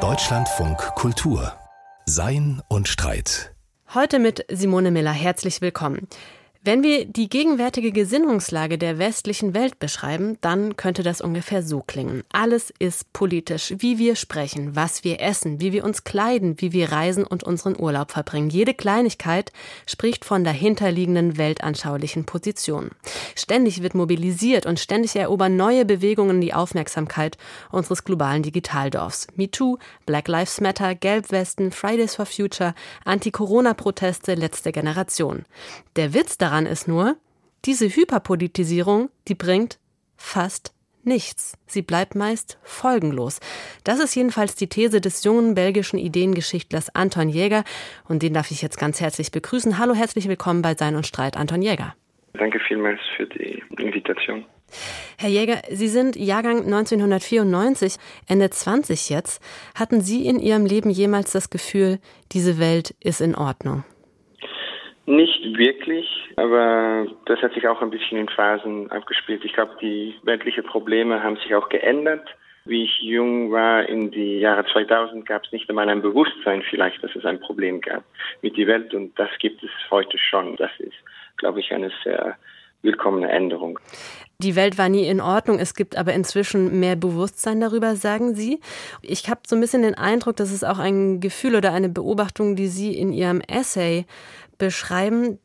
Deutschlandfunk Kultur Sein und Streit. Heute mit Simone Miller. Herzlich willkommen. Wenn wir die gegenwärtige Gesinnungslage der westlichen Welt beschreiben, dann könnte das ungefähr so klingen. Alles ist politisch. Wie wir sprechen, was wir essen, wie wir uns kleiden, wie wir reisen und unseren Urlaub verbringen. Jede Kleinigkeit spricht von dahinterliegenden weltanschaulichen Positionen. Ständig wird mobilisiert und ständig erobern neue Bewegungen die Aufmerksamkeit unseres globalen Digitaldorfs. MeToo, Black Lives Matter, Gelbwesten, Fridays for Future, Anti-Corona-Proteste, letzte Generation. Der Witz daran daran ist nur, diese Hyperpolitisierung, die bringt fast nichts. Sie bleibt meist folgenlos. Das ist jedenfalls die These des jungen belgischen Ideengeschichtlers Anton Jäger und den darf ich jetzt ganz herzlich begrüßen. Hallo, herzlich willkommen bei Sein und Streit, Anton Jäger. Danke vielmals für die Invitation. Herr Jäger, Sie sind Jahrgang 1994, Ende 20 jetzt. Hatten Sie in Ihrem Leben jemals das Gefühl, diese Welt ist in Ordnung? Nicht wirklich, aber das hat sich auch ein bisschen in Phasen abgespielt. Ich glaube, die weltlichen Probleme haben sich auch geändert. Wie ich jung war in die Jahre 2000 gab es nicht einmal ein Bewusstsein vielleicht, dass es ein Problem gab mit der Welt und das gibt es heute schon. Das ist, glaube ich, eine sehr willkommene Änderung. Die Welt war nie in Ordnung, es gibt aber inzwischen mehr Bewusstsein darüber, sagen Sie. Ich habe so ein bisschen den Eindruck, dass es auch ein Gefühl oder eine Beobachtung, die Sie in Ihrem Essay beschreiben,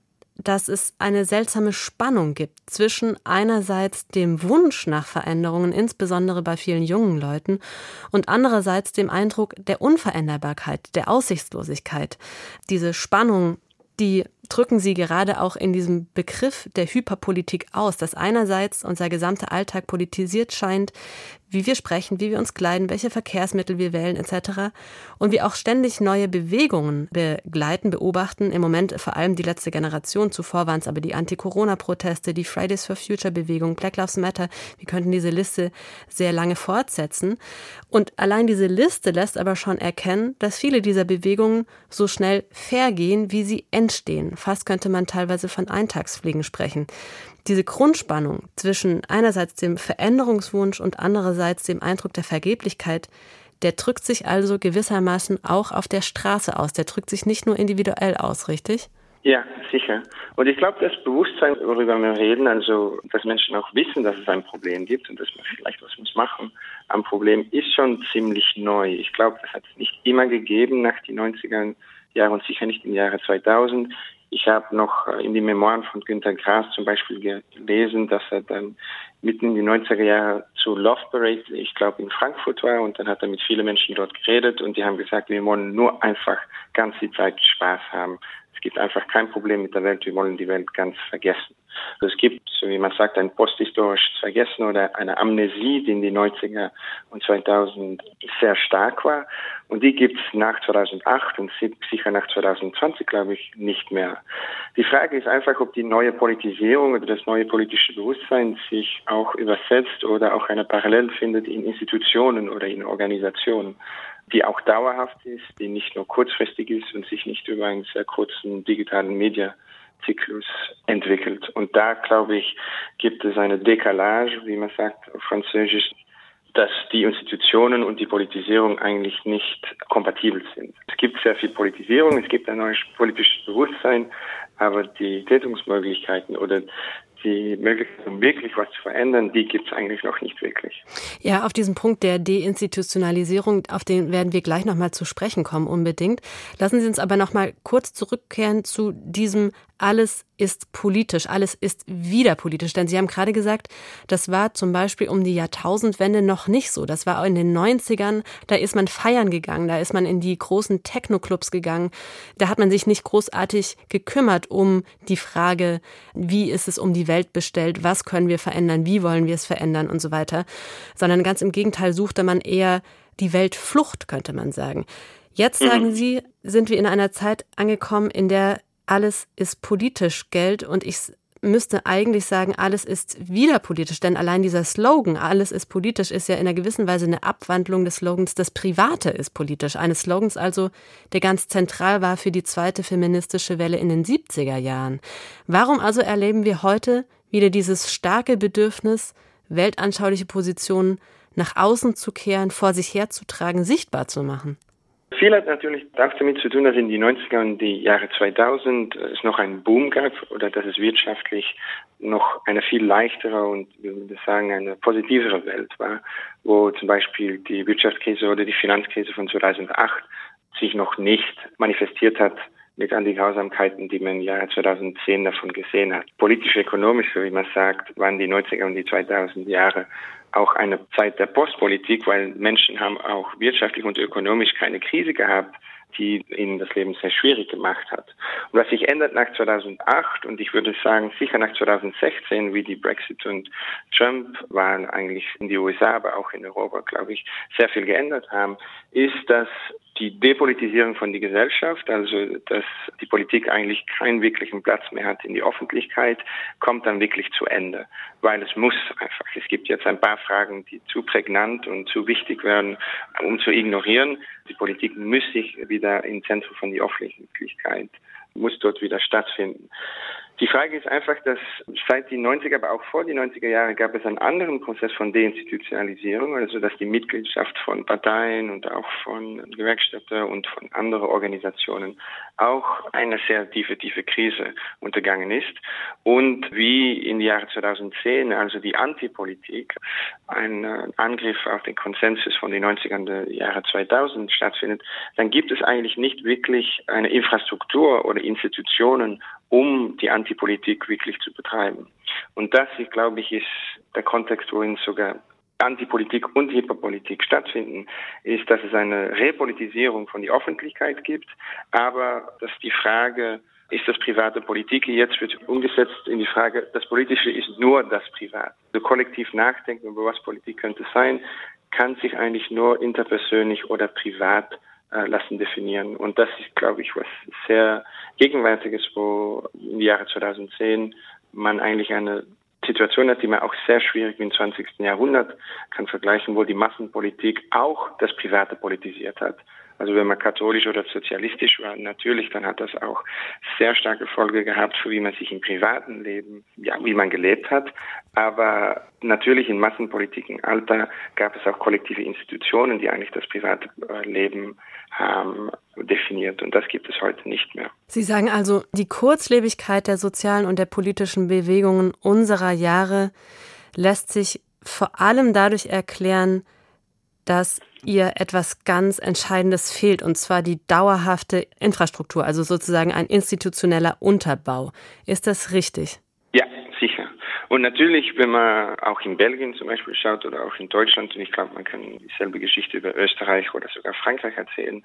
dass es eine seltsame Spannung gibt zwischen einerseits dem Wunsch nach Veränderungen, insbesondere bei vielen jungen Leuten, und andererseits dem Eindruck der Unveränderbarkeit, der Aussichtslosigkeit. Diese Spannung, die drücken Sie gerade auch in diesem Begriff der Hyperpolitik aus, dass einerseits unser gesamter Alltag politisiert scheint, wie wir sprechen, wie wir uns kleiden, welche Verkehrsmittel wir wählen etc. Und wir auch ständig neue Bewegungen begleiten, beobachten. Im Moment vor allem die letzte Generation. Zuvor waren es aber die Anti-Corona-Proteste, die Fridays for Future-Bewegung, Black Lives Matter. Wir könnten diese Liste sehr lange fortsetzen. Und allein diese Liste lässt aber schon erkennen, dass viele dieser Bewegungen so schnell vergehen, wie sie entstehen. Fast könnte man teilweise von Eintagsfliegen sprechen diese Grundspannung zwischen einerseits dem Veränderungswunsch und andererseits dem Eindruck der Vergeblichkeit, der drückt sich also gewissermaßen auch auf der Straße aus. Der drückt sich nicht nur individuell aus, richtig? Ja, sicher. Und ich glaube, das Bewusstsein, worüber wir reden, also dass Menschen auch wissen, dass es ein Problem gibt und dass man vielleicht was muss machen am Problem, ist schon ziemlich neu. Ich glaube, das hat es nicht immer gegeben nach den 90er Jahren und sicher nicht im Jahre 2000. Ich habe noch äh, in die Memoiren von Günter Grass zum Beispiel gelesen, dass er dann mitten in die 90er Jahre zu Love Parade, ich glaube in Frankfurt war und dann hat er mit vielen Menschen dort geredet und die haben gesagt, wir wollen nur einfach ganz die Zeit Spaß haben. Es gibt einfach kein Problem mit der Welt, wir wollen die Welt ganz vergessen. Es gibt, wie man sagt, ein posthistorisches Vergessen oder eine Amnesie, die in die 90er und 2000 sehr stark war. Und die gibt es nach 2008 und sicher nach 2020, glaube ich, nicht mehr. Die Frage ist einfach, ob die neue Politisierung oder das neue politische Bewusstsein sich auch übersetzt oder auch eine Parallel findet in Institutionen oder in Organisationen die auch dauerhaft ist, die nicht nur kurzfristig ist und sich nicht über einen sehr kurzen digitalen Mediazyklus entwickelt. Und da, glaube ich, gibt es eine Décalage, wie man sagt auf Französisch, dass die Institutionen und die Politisierung eigentlich nicht kompatibel sind. Es gibt sehr viel Politisierung, es gibt ein neues politisches Bewusstsein, aber die Tätungsmöglichkeiten oder die Möglichkeit, um wirklich was zu verändern, die gibt es eigentlich noch nicht wirklich. Ja, auf diesen Punkt der Deinstitutionalisierung, auf den werden wir gleich nochmal zu sprechen kommen, unbedingt. Lassen Sie uns aber nochmal kurz zurückkehren zu diesem alles ist politisch, alles ist wieder politisch. Denn Sie haben gerade gesagt, das war zum Beispiel um die Jahrtausendwende noch nicht so. Das war in den 90ern, da ist man feiern gegangen, da ist man in die großen Techno-Clubs gegangen. Da hat man sich nicht großartig gekümmert um die Frage, wie ist es um die Welt bestellt, was können wir verändern, wie wollen wir es verändern und so weiter. Sondern ganz im Gegenteil suchte man eher die Weltflucht, könnte man sagen. Jetzt sagen mhm. Sie, sind wir in einer Zeit angekommen, in der alles ist politisch Geld und ich müsste eigentlich sagen, alles ist wieder politisch, denn allein dieser Slogan, alles ist politisch, ist ja in einer gewissen Weise eine Abwandlung des Slogans, das Private ist politisch. Eines Slogans also, der ganz zentral war für die zweite feministische Welle in den 70er Jahren. Warum also erleben wir heute wieder dieses starke Bedürfnis, weltanschauliche Positionen nach außen zu kehren, vor sich herzutragen, sichtbar zu machen? Viel hat natürlich auch damit zu tun, dass in die 90er und die Jahre 2000 es noch einen Boom gab oder dass es wirtschaftlich noch eine viel leichtere und, wie würde sagen, eine positivere Welt war, wo zum Beispiel die Wirtschaftskrise oder die Finanzkrise von 2008 sich noch nicht manifestiert hat mit all die Grausamkeiten, die man im Jahre 2010 davon gesehen hat. Politisch, ökonomisch, so wie man sagt, waren die 90er und die 2000 Jahre auch eine Zeit der Postpolitik, weil Menschen haben auch wirtschaftlich und ökonomisch keine Krise gehabt, die ihnen das Leben sehr schwierig gemacht hat. Und was sich ändert nach 2008 und ich würde sagen sicher nach 2016, wie die Brexit und Trump-Wahlen eigentlich in die USA, aber auch in Europa, glaube ich, sehr viel geändert haben, ist, dass die Depolitisierung von der Gesellschaft, also dass die Politik eigentlich keinen wirklichen Platz mehr hat in die Öffentlichkeit, kommt dann wirklich zu Ende, weil es muss einfach. Es gibt jetzt ein paar Fragen, die zu prägnant und zu wichtig werden, um zu ignorieren. Die Politik muss sich wieder im Zentrum von der Öffentlichkeit, muss dort wieder stattfinden. Die Frage ist einfach, dass seit die 90er, aber auch vor die 90er Jahre gab es einen anderen Prozess von Deinstitutionalisierung, also dass die Mitgliedschaft von Parteien und auch von Gewerkschaften und von anderen Organisationen auch eine sehr tiefe, tiefe Krise untergangen ist. Und wie in die Jahre 2010, also die Antipolitik, ein Angriff auf den Konsensus von den 90ern der Jahre 2000 stattfindet, dann gibt es eigentlich nicht wirklich eine Infrastruktur oder Institutionen, um die Antipolitik wirklich zu betreiben. Und das, ich glaube ich, ist der Kontext, worin sogar Antipolitik und Hyperpolitik stattfinden, ist, dass es eine Repolitisierung von der Öffentlichkeit gibt, aber dass die Frage, ist das private Politik, jetzt wird umgesetzt in die Frage, das Politische ist nur das Privat. Also kollektiv nachdenken über was Politik könnte sein, kann sich eigentlich nur interpersönlich oder privat äh, lassen definieren. Und das ist, glaube ich, was sehr Gegenwärtiges, wo im Jahre 2010 man eigentlich eine Situation hat, die man auch sehr schwierig im 20. Jahrhundert kann vergleichen, wo die Massenpolitik auch das Private politisiert hat. Also wenn man katholisch oder sozialistisch war, natürlich, dann hat das auch sehr starke Folge gehabt für wie man sich im privaten Leben, ja, wie man gelebt hat. Aber natürlich in Massenpolitik im Alter gab es auch kollektive Institutionen, die eigentlich das private äh, Leben haben definiert. Und das gibt es heute nicht mehr. Sie sagen also, die Kurzlebigkeit der sozialen und der politischen Bewegungen unserer Jahre lässt sich vor allem dadurch erklären, dass ihr etwas ganz Entscheidendes fehlt, und zwar die dauerhafte Infrastruktur, also sozusagen ein institutioneller Unterbau. Ist das richtig? Ja, sicher. Und natürlich, wenn man auch in Belgien zum Beispiel schaut oder auch in Deutschland, und ich glaube, man kann dieselbe Geschichte über Österreich oder sogar Frankreich erzählen,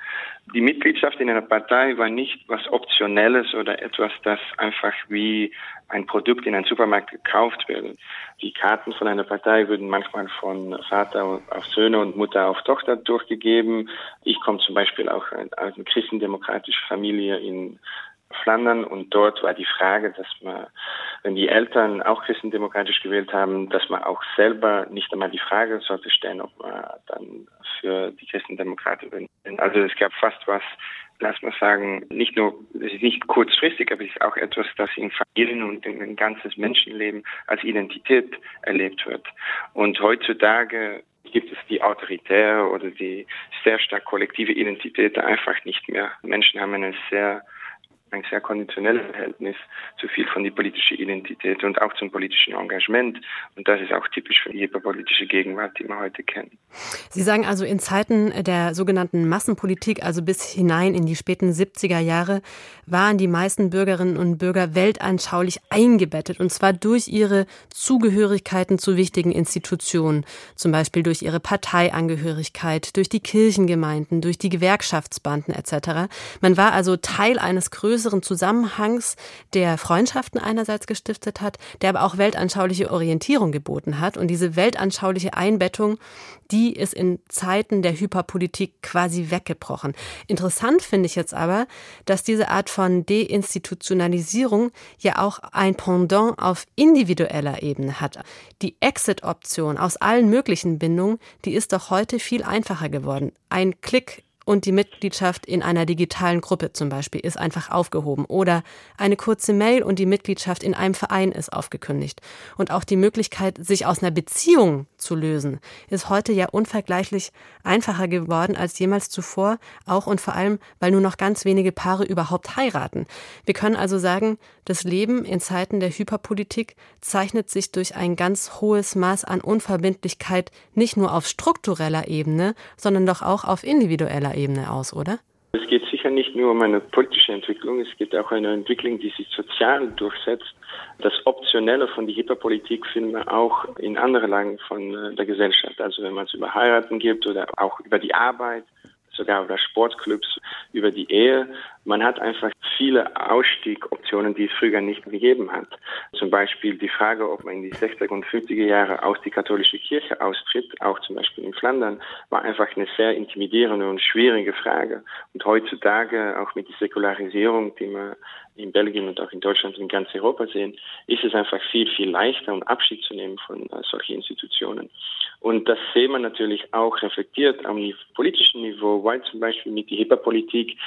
die Mitgliedschaft in einer Partei war nicht was Optionelles oder etwas, das einfach wie ein Produkt in einem Supermarkt gekauft wird. Die Karten von einer Partei würden manchmal von Vater auf Söhne und Mutter auf Tochter durchgegeben. Ich komme zum Beispiel auch aus einer christendemokratischen Familie in Flandern und dort war die Frage, dass man, wenn die Eltern auch christendemokratisch gewählt haben, dass man auch selber nicht einmal die Frage sollte stellen, ob man dann für die Christendemokraten bin. Also es gab fast was, lass mal sagen, nicht nur, es ist nicht kurzfristig, aber es ist auch etwas, das in Familien und in ein ganzes Menschenleben als Identität erlebt wird. Und heutzutage gibt es die autoritäre oder die sehr stark kollektive Identität einfach nicht mehr. Menschen haben eine sehr ein sehr konditionelles Verhältnis zu viel von der politischen Identität und auch zum politischen Engagement. Und das ist auch typisch für die politische Gegenwart, die wir heute kennen. Sie sagen also, in Zeiten der sogenannten Massenpolitik, also bis hinein in die späten 70er Jahre, waren die meisten Bürgerinnen und Bürger weltanschaulich eingebettet, und zwar durch ihre Zugehörigkeiten zu wichtigen Institutionen, zum Beispiel durch ihre Parteiangehörigkeit, durch die Kirchengemeinden, durch die Gewerkschaftsbanden etc. Man war also Teil eines größeren größeren Zusammenhangs, der Freundschaften einerseits gestiftet hat, der aber auch weltanschauliche Orientierung geboten hat. Und diese weltanschauliche Einbettung, die ist in Zeiten der Hyperpolitik quasi weggebrochen. Interessant finde ich jetzt aber, dass diese Art von Deinstitutionalisierung ja auch ein Pendant auf individueller Ebene hat. Die Exit-Option aus allen möglichen Bindungen, die ist doch heute viel einfacher geworden. Ein Klick und die Mitgliedschaft in einer digitalen Gruppe zum Beispiel ist einfach aufgehoben. Oder eine kurze Mail und die Mitgliedschaft in einem Verein ist aufgekündigt. Und auch die Möglichkeit, sich aus einer Beziehung zu lösen, ist heute ja unvergleichlich einfacher geworden als jemals zuvor, auch und vor allem, weil nur noch ganz wenige Paare überhaupt heiraten. Wir können also sagen, das Leben in Zeiten der Hyperpolitik zeichnet sich durch ein ganz hohes Maß an Unverbindlichkeit nicht nur auf struktureller Ebene, sondern doch auch auf individueller Ebene aus, oder? Es geht sicher nicht nur um eine politische Entwicklung, es geht auch um eine Entwicklung, die sich sozial durchsetzt. Das Optionelle von der Hyperpolitik finden wir auch in anderen Lagen von äh, der Gesellschaft. Also wenn man es über Heiraten gibt oder auch über die Arbeit sogar über Sportclubs, über die Ehe. Man hat einfach viele Ausstiegoptionen, die es früher nicht gegeben hat. Zum Beispiel die Frage, ob man in die 60er und 50er Jahre aus die katholische Kirche austritt, auch zum Beispiel in Flandern, war einfach eine sehr intimidierende und schwierige Frage. Und heutzutage, auch mit der Säkularisierung, die man in Belgien und auch in Deutschland und in ganz Europa sehen, ist es einfach viel, viel leichter, um Abschied zu nehmen von äh, solchen Institutionen. Und das sehen wir natürlich auch reflektiert am politischen Niveau, weil zum Beispiel mit der HIPAA-Politik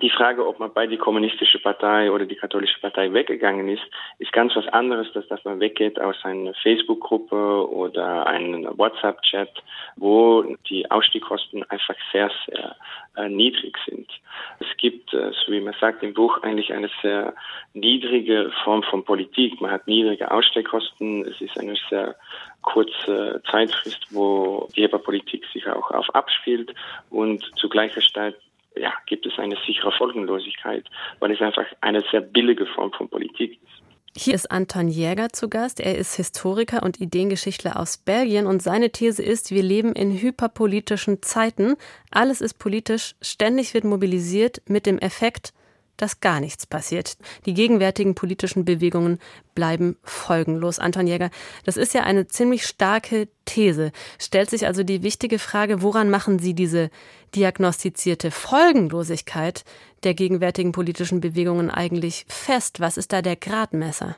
die Frage, ob man bei die kommunistische Partei oder die katholische Partei weggegangen ist, ist ganz was anderes, als dass man weggeht aus einer Facebook-Gruppe oder einem WhatsApp-Chat, wo die Ausstiegskosten einfach sehr, sehr äh, niedrig sind. Es gibt, äh, so wie man sagt im Buch, eigentlich eine sehr niedrige Form von Politik. Man hat niedrige Ausstiegskosten. Es ist eine sehr kurze Zeitfrist, wo die Politik sich auch auf abspielt und zu gleicher Zeit ja, gibt es eine sichere Folgenlosigkeit, weil es einfach eine sehr billige Form von Politik ist. Hier ist Anton Jäger zu Gast. Er ist Historiker und Ideengeschichtler aus Belgien und seine These ist, wir leben in hyperpolitischen Zeiten. Alles ist politisch, ständig wird mobilisiert mit dem Effekt, dass gar nichts passiert. Die gegenwärtigen politischen Bewegungen bleiben folgenlos. Anton Jäger, das ist ja eine ziemlich starke These. Stellt sich also die wichtige Frage, woran machen Sie diese diagnostizierte Folgenlosigkeit der gegenwärtigen politischen Bewegungen eigentlich fest? Was ist da der Gradmesser?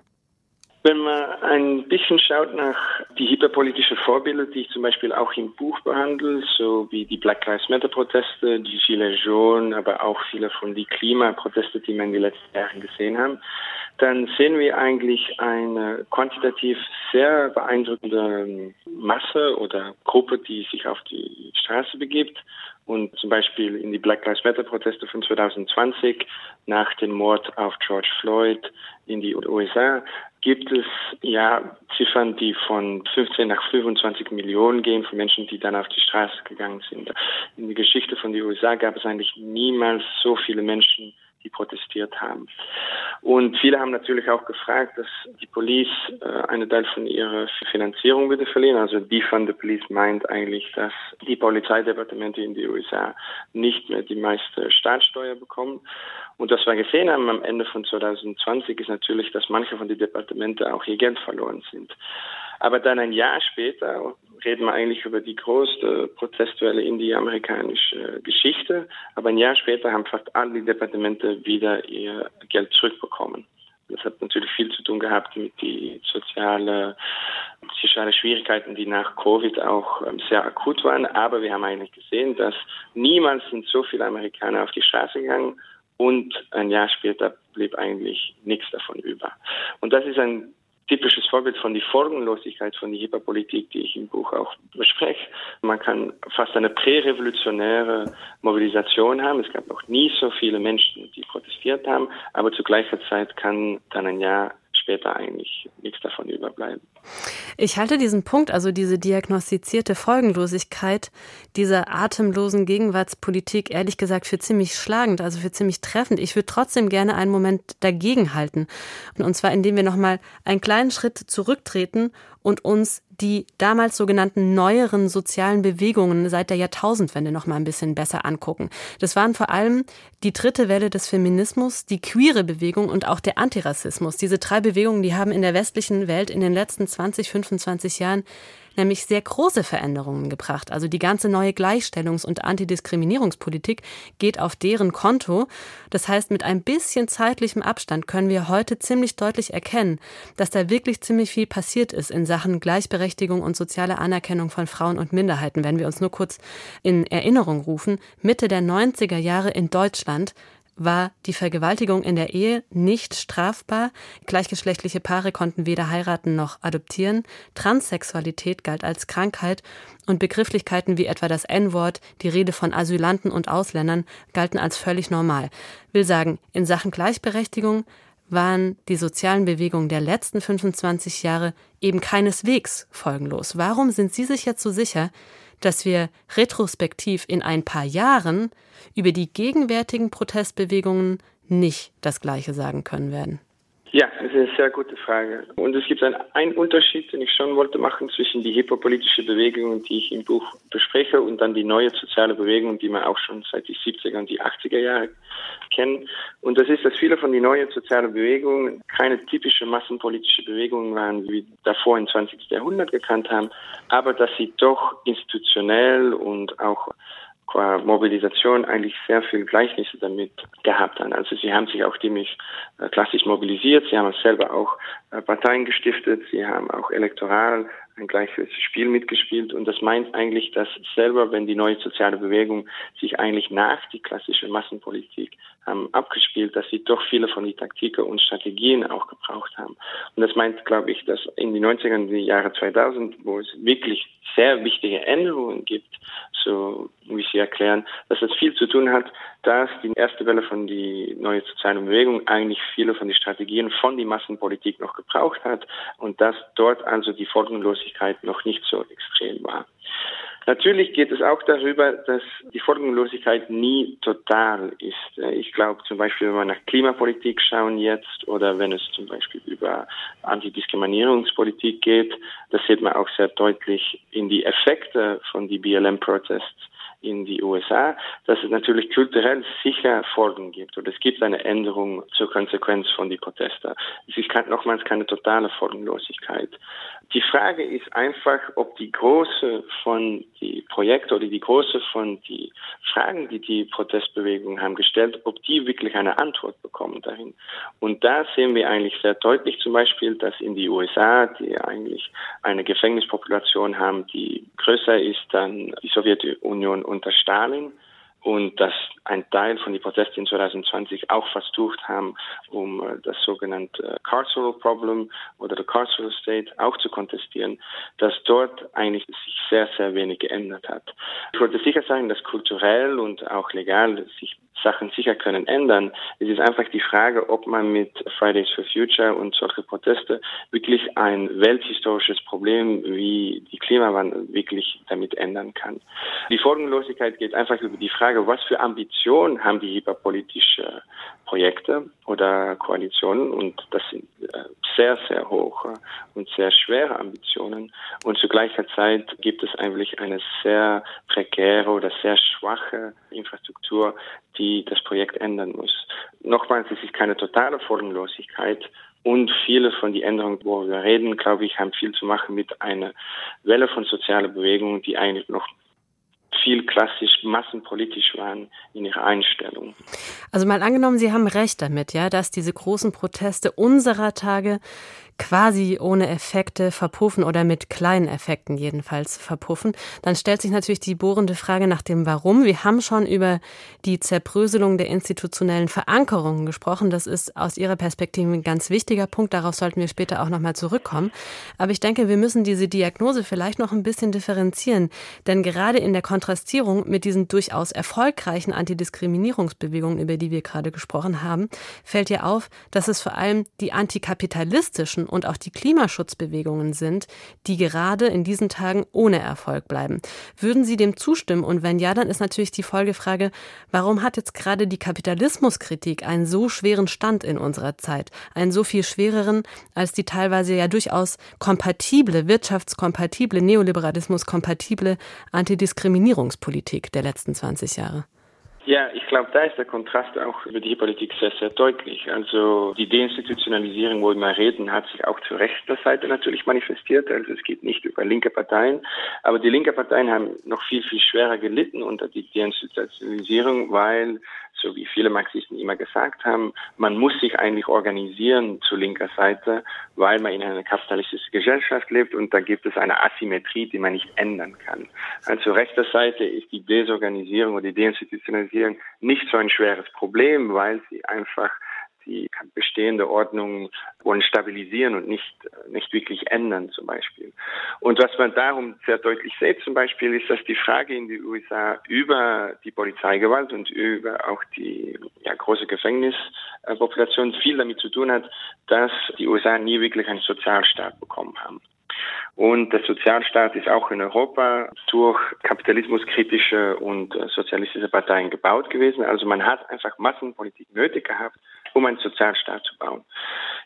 Wenn man ein bisschen schaut nach die hyperpolitischen Vorbilder, die ich zum Beispiel auch im Buch behandle, so wie die Black Lives Matter Proteste, die Gilets jaunes, aber auch viele von den Klimaproteste, die wir in den letzten Jahren gesehen haben, dann sehen wir eigentlich eine quantitativ sehr beeindruckende Masse oder Gruppe, die sich auf die Straße begibt und zum Beispiel in die Black Lives Matter Proteste von 2020 nach dem Mord auf George Floyd in die USA gibt es ja Ziffern, die von 15 nach 25 Millionen gehen von Menschen, die dann auf die Straße gegangen sind. In der Geschichte von den USA gab es eigentlich niemals so viele Menschen, die protestiert haben. Und viele haben natürlich auch gefragt, dass die Police äh, einen Teil von ihrer Finanzierung würde verlieren. Also die von der Police meint eigentlich, dass die Polizeidepartemente in den USA nicht mehr die meiste Staatssteuer bekommen. Und was wir gesehen haben am Ende von 2020 ist natürlich, dass manche von den Departementen auch ihr Geld verloren sind. Aber dann ein Jahr später reden wir eigentlich über die größte Protestwelle in die amerikanische Geschichte. Aber ein Jahr später haben fast alle Departemente wieder ihr Geld zurückbekommen. Das hat natürlich viel zu tun gehabt mit die soziale, soziale Schwierigkeiten, die nach Covid auch ähm, sehr akut waren. Aber wir haben eigentlich gesehen, dass niemals sind so viele Amerikaner auf die Straße gegangen und ein Jahr später blieb eigentlich nichts davon über. Und das ist ein typisches Vorbild von der Folgenlosigkeit von der Hyperpolitik, die ich im Buch auch bespreche. Man kann fast eine prärevolutionäre Mobilisation haben. Es gab noch nie so viele Menschen, die protestiert haben, aber zu gleicher Zeit kann dann ein Jahr später eigentlich nichts davon überbleiben. Ich halte diesen Punkt, also diese diagnostizierte Folgenlosigkeit dieser atemlosen Gegenwartspolitik, ehrlich gesagt für ziemlich schlagend, also für ziemlich treffend. Ich würde trotzdem gerne einen Moment dagegen halten. Und zwar, indem wir nochmal einen kleinen Schritt zurücktreten und uns die damals sogenannten neueren sozialen Bewegungen seit der Jahrtausendwende noch mal ein bisschen besser angucken. Das waren vor allem die dritte Welle des Feminismus, die queere Bewegung und auch der Antirassismus. Diese drei Bewegungen, die haben in der westlichen Welt in den letzten 20, 25 Jahren nämlich sehr große Veränderungen gebracht. Also die ganze neue Gleichstellungs- und Antidiskriminierungspolitik geht auf deren Konto. Das heißt, mit ein bisschen zeitlichem Abstand können wir heute ziemlich deutlich erkennen, dass da wirklich ziemlich viel passiert ist in Sachen Gleichberechtigung und soziale Anerkennung von Frauen und Minderheiten. Wenn wir uns nur kurz in Erinnerung rufen, Mitte der 90er Jahre in Deutschland war die Vergewaltigung in der Ehe nicht strafbar. Gleichgeschlechtliche Paare konnten weder heiraten noch adoptieren. Transsexualität galt als Krankheit und Begrifflichkeiten wie etwa das N-Wort, die Rede von Asylanten und Ausländern galten als völlig normal. Will sagen, in Sachen Gleichberechtigung waren die sozialen Bewegungen der letzten 25 Jahre eben keineswegs folgenlos. Warum sind Sie sich jetzt so sicher, dass wir retrospektiv in ein paar Jahren über die gegenwärtigen Protestbewegungen nicht das Gleiche sagen können werden? Ja, das ist eine sehr gute Frage. Und es gibt einen, einen Unterschied, den ich schon wollte machen zwischen die hippopolitische Bewegung, die ich im Buch bespreche, und dann die neue soziale Bewegung, die man auch schon seit die 70er und die 80er Jahre kennen. Und das ist, dass viele von den neuen sozialen Bewegungen keine typische massenpolitische Bewegungen waren, wie wir davor im 20. Jahrhundert gekannt haben, aber dass sie doch institutionell und auch qua Mobilisation eigentlich sehr viel Gleichnisse damit gehabt haben. Also sie haben sich auch ziemlich äh, klassisch mobilisiert, sie haben selber auch äh, Parteien gestiftet, sie haben auch elektoral ein gleiches Spiel mitgespielt und das meint eigentlich, dass selber, wenn die neue soziale Bewegung sich eigentlich nach die klassische Massenpolitik haben abgespielt, dass sie doch viele von die Taktiken und Strategien auch gebraucht haben. Und das meint, glaube ich, dass in die 90er und die Jahre 2000, wo es wirklich sehr wichtige Änderungen gibt, so wie Sie erklären, dass das viel zu tun hat, dass die erste Welle von die neue soziale Bewegung eigentlich viele von den Strategien von die Massenpolitik noch gebraucht hat und dass dort also die Folgenlosigkeit noch nicht so extrem war. Natürlich geht es auch darüber, dass die Folgenlosigkeit nie total ist. Ich glaube zum Beispiel, wenn wir nach Klimapolitik schauen jetzt oder wenn es zum Beispiel über Antidiskriminierungspolitik geht, das sieht man auch sehr deutlich in die Effekte von die BLM-Protests in die USA, dass es natürlich kulturell sicher Folgen gibt oder es gibt eine Änderung zur Konsequenz von die Proteste. Es ist nochmals keine totale Folgenlosigkeit. Die Frage ist einfach, ob die Größe von die Projekte oder die Größe von die Fragen, die die Protestbewegungen haben gestellt, ob die wirklich eine Antwort bekommen dahin. Und da sehen wir eigentlich sehr deutlich zum Beispiel, dass in die USA, die eigentlich eine Gefängnispopulation haben, die größer ist dann die Sowjetunion unter Stalin, und dass ein Teil von den Protesten in 2020 auch versucht haben, um äh, das sogenannte Carceral Problem oder the Carceral State auch zu kontestieren, dass dort eigentlich sich sehr, sehr wenig geändert hat. Ich wollte sicher sagen, dass kulturell und auch legal sich Sachen sicher können ändern. Es ist einfach die Frage, ob man mit Fridays for Future und solche Proteste wirklich ein welthistorisches Problem wie die Klimawandel wirklich damit ändern kann. Die Folgenlosigkeit geht einfach über die Frage, was für Ambitionen haben die hyperpolitische Projekte oder Koalitionen und das sind äh, sehr, sehr hohe und sehr schwere Ambitionen und zu gleicher Zeit gibt es eigentlich eine sehr prekäre oder sehr schwache Infrastruktur, die das Projekt ändern muss. Nochmals, es ist keine totale Folgenlosigkeit, und viele von den Änderungen, wo wir reden, glaube ich, haben viel zu machen mit einer Welle von sozialen Bewegungen, die eigentlich noch viel klassisch massenpolitisch waren in ihrer Einstellung. Also mal angenommen, Sie haben recht damit, ja, dass diese großen Proteste unserer Tage quasi ohne Effekte verpuffen oder mit kleinen Effekten jedenfalls verpuffen, dann stellt sich natürlich die bohrende Frage nach dem Warum. Wir haben schon über die Zerbröselung der institutionellen Verankerungen gesprochen. Das ist aus Ihrer Perspektive ein ganz wichtiger Punkt. Darauf sollten wir später auch nochmal zurückkommen. Aber ich denke, wir müssen diese Diagnose vielleicht noch ein bisschen differenzieren. Denn gerade in der Kontrastierung mit diesen durchaus erfolgreichen Antidiskriminierungsbewegungen, über die wir gerade gesprochen haben, fällt ja auf, dass es vor allem die antikapitalistischen und auch die Klimaschutzbewegungen sind, die gerade in diesen Tagen ohne Erfolg bleiben. Würden Sie dem zustimmen? Und wenn ja, dann ist natürlich die Folgefrage, warum hat jetzt gerade die Kapitalismuskritik einen so schweren Stand in unserer Zeit? Einen so viel schwereren als die teilweise ja durchaus kompatible, wirtschaftskompatible, Neoliberalismus kompatible Antidiskriminierungspolitik der letzten 20 Jahre? Ja, ich glaube, da ist der Kontrast auch über die Politik sehr, sehr deutlich. Also die Deinstitutionalisierung, wo wir mal reden, hat sich auch zu rechter Seite natürlich manifestiert. Also es geht nicht über linke Parteien. Aber die linke Parteien haben noch viel, viel schwerer gelitten unter die Deinstitutionalisierung, weil so wie viele Marxisten immer gesagt haben, man muss sich eigentlich organisieren zu linker Seite, weil man in einer kapitalistischen Gesellschaft lebt und da gibt es eine Asymmetrie, die man nicht ändern kann. Also rechter Seite ist die Desorganisierung oder die Deinstitutionalisierung nicht so ein schweres Problem, weil sie einfach die bestehende Ordnung wollen stabilisieren und nicht, nicht wirklich ändern zum Beispiel. Und was man darum sehr deutlich sieht zum Beispiel, ist, dass die Frage in den USA über die Polizeigewalt und über auch die ja, große Gefängnispopulation viel damit zu tun hat, dass die USA nie wirklich einen Sozialstaat bekommen haben. Und der Sozialstaat ist auch in Europa durch kapitalismuskritische und sozialistische Parteien gebaut gewesen. Also man hat einfach Massenpolitik nötig gehabt, um einen Sozialstaat zu bauen.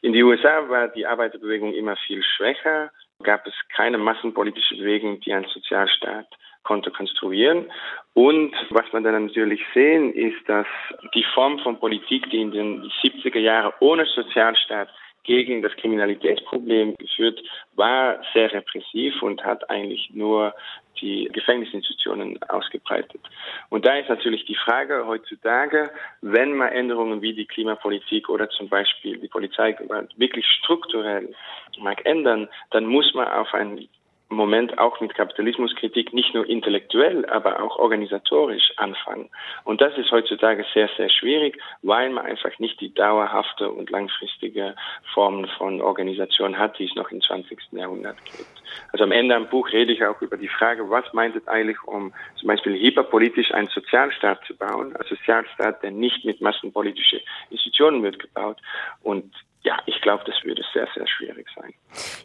In den USA war die Arbeiterbewegung immer viel schwächer, gab es keine massenpolitische Bewegung, die einen Sozialstaat konnte konstruieren. Und was man dann natürlich sehen, ist, dass die Form von Politik, die in den 70er Jahren ohne Sozialstaat gegen das Kriminalitätsproblem geführt, war sehr repressiv und hat eigentlich nur die Gefängnisinstitutionen ausgebreitet. Und da ist natürlich die Frage heutzutage, wenn man Änderungen wie die Klimapolitik oder zum Beispiel die Polizeigewalt wirklich strukturell mag ändern, dann muss man auf ein Moment auch mit Kapitalismuskritik nicht nur intellektuell, aber auch organisatorisch anfangen. Und das ist heutzutage sehr, sehr schwierig, weil man einfach nicht die dauerhafte und langfristige Formen von Organisation hat, die es noch im 20. Jahrhundert gibt. Also am Ende am Buch rede ich auch über die Frage, was meint es eigentlich, um zum Beispiel hyperpolitisch einen Sozialstaat zu bauen, ein Sozialstaat, der nicht mit massenpolitischen Institutionen wird gebaut. Und ja, ich glaube, das würde sehr, sehr schwierig sein.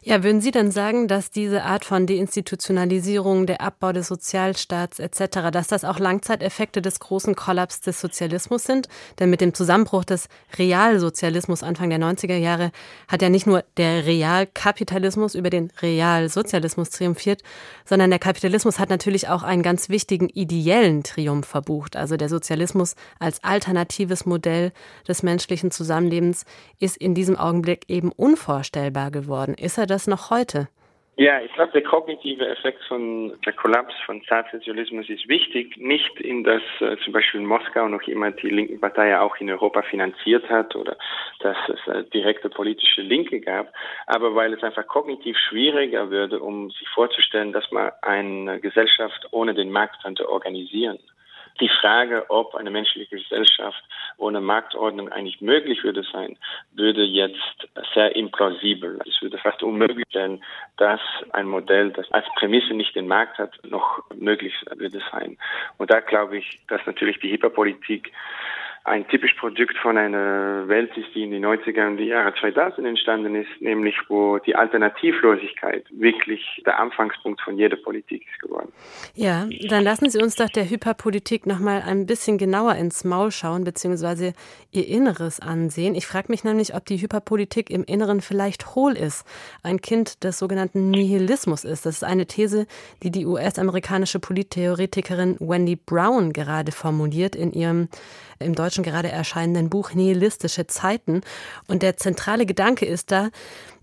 Ja, würden Sie denn sagen, dass diese Art von Deinstitutionalisierung, der Abbau des Sozialstaats etc., dass das auch Langzeiteffekte des großen Kollaps des Sozialismus sind? Denn mit dem Zusammenbruch des Realsozialismus Anfang der 90er Jahre hat ja nicht nur der Realkapitalismus über den Realsozialismus triumphiert, sondern der Kapitalismus hat natürlich auch einen ganz wichtigen ideellen Triumph verbucht. Also der Sozialismus als alternatives Modell des menschlichen Zusammenlebens ist in diesem diesem Augenblick eben unvorstellbar geworden. Ist er das noch heute? Ja, ich glaube, der kognitive Effekt von der Kollaps von Staatssozialismus ist wichtig. Nicht in das äh, zum Beispiel Moskau noch immer die linken Partei auch in Europa finanziert hat oder dass es äh, direkte politische Linke gab, aber weil es einfach kognitiv schwieriger würde, um sich vorzustellen, dass man eine Gesellschaft ohne den Markt könnte organisieren die Frage, ob eine menschliche Gesellschaft ohne Marktordnung eigentlich möglich würde sein, würde jetzt sehr implausibel. Es würde fast unmöglich sein, dass ein Modell, das als Prämisse nicht den Markt hat, noch möglich würde sein. Und da glaube ich, dass natürlich die Hyperpolitik ein typisch Produkt von einer Welt ist, die in den 90er und die Jahre 2000 entstanden ist, nämlich wo die Alternativlosigkeit wirklich der Anfangspunkt von jeder Politik ist geworden. Ja, dann lassen Sie uns doch der Hyperpolitik noch mal ein bisschen genauer ins Maul schauen, beziehungsweise ihr Inneres ansehen. Ich frage mich nämlich, ob die Hyperpolitik im Inneren vielleicht hohl ist, ein Kind des sogenannten Nihilismus ist. Das ist eine These, die die US-amerikanische Polittheoretikerin Wendy Brown gerade formuliert in ihrem im Deutschen gerade erscheinenden Buch Nihilistische Zeiten. Und der zentrale Gedanke ist da,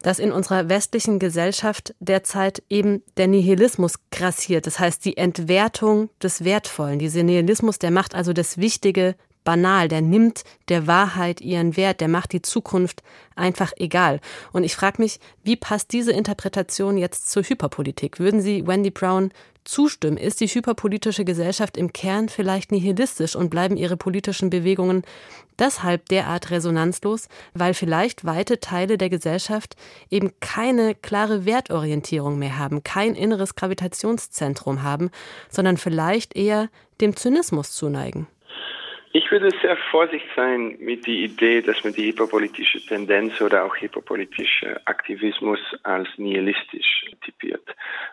dass in unserer westlichen Gesellschaft derzeit eben der Nihilismus grassiert. Das heißt, die Entwertung des Wertvollen. Dieser Nihilismus, der macht also das Wichtige banal, der nimmt der Wahrheit ihren Wert, der macht die Zukunft einfach egal. Und ich frage mich, wie passt diese Interpretation jetzt zur Hyperpolitik? Würden Sie Wendy Brown zustimmen? Ist die hyperpolitische Gesellschaft im Kern vielleicht nihilistisch und bleiben ihre politischen Bewegungen deshalb derart resonanzlos, weil vielleicht weite Teile der Gesellschaft eben keine klare Wertorientierung mehr haben, kein inneres Gravitationszentrum haben, sondern vielleicht eher dem Zynismus zuneigen? Ich würde sehr vorsichtig sein mit der Idee, dass man die hyperpolitische Tendenz oder auch hyperpolitische Aktivismus als nihilistisch typiert.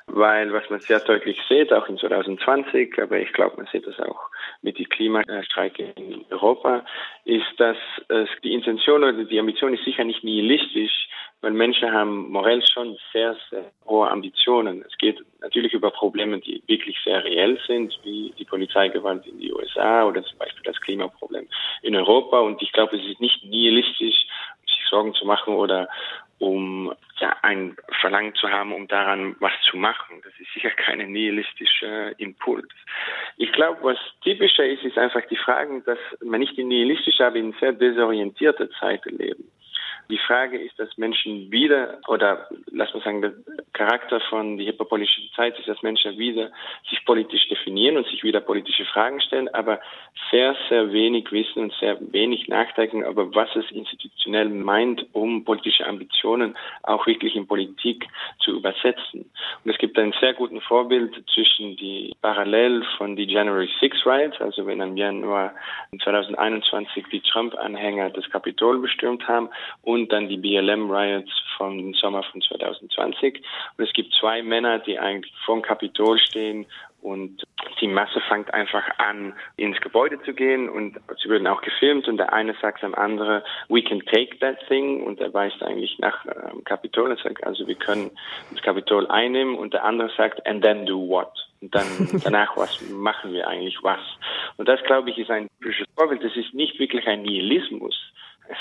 Weil was man sehr deutlich sieht, auch in 2020, aber ich glaube, man sieht das auch mit den Klimastreiken in Europa, ist, dass die Intention oder die Ambition ist sicher nicht nihilistisch, weil Menschen haben morell schon sehr, sehr hohe Ambitionen. Es geht natürlich über Probleme, die wirklich sehr reell sind, wie die Polizeigewalt in USA oder zum Beispiel das Klimaproblem in Europa. Und ich glaube, es ist nicht nihilistisch, sich Sorgen zu machen oder um ja, ein Verlangen zu haben, um daran was zu machen. Das ist sicher kein nihilistischer Impuls. Ich glaube, was typischer ist, ist einfach die Frage, dass man nicht in nihilistischer, aber in sehr desorientierter Zeit leben. Die Frage ist, dass Menschen wieder, oder lass mal sagen, der Charakter von der hyperpolitischen Zeit ist, dass Menschen wieder sich politisch definieren und sich wieder politische Fragen stellen, aber sehr, sehr wenig wissen und sehr wenig nachdenken über was es institutionell meint, um politische Ambitionen auch wirklich in Politik zu übersetzen. Und es gibt ein sehr gutes Vorbild zwischen die Parallel von die January 6 Riots, also wenn im Januar 2021 die Trump-Anhänger das Kapitol bestürmt haben und und dann die BLM-Riots vom Sommer von 2020. Und es gibt zwei Männer, die eigentlich vor dem Kapitol stehen und die Masse fängt einfach an, ins Gebäude zu gehen und sie würden auch gefilmt und der eine sagt am anderen, we can take that thing und er weist eigentlich nach ähm, Kapitol, er sagt, also wir können das Kapitol einnehmen und der andere sagt, and then do what? Und dann danach, was machen wir eigentlich was? Und das, glaube ich, ist ein typisches Vorbild. Das ist nicht wirklich ein Nihilismus,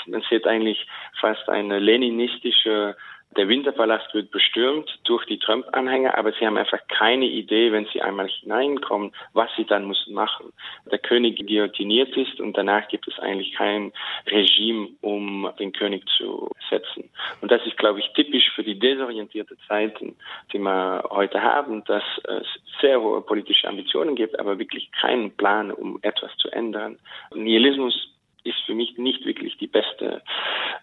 man sieht eigentlich fast eine leninistische der Winterpalast wird bestürmt durch die Trump-Anhänger, aber sie haben einfach keine Idee, wenn sie einmal hineinkommen, was sie dann müssen machen. Der König guillotiniert ist und danach gibt es eigentlich kein Regime, um den König zu setzen. Und das ist, glaube ich, typisch für die desorientierte Zeiten, die wir heute haben, dass es sehr hohe politische Ambitionen gibt, aber wirklich keinen Plan, um etwas zu ändern. Nihilismus ist für mich nicht wirklich die beste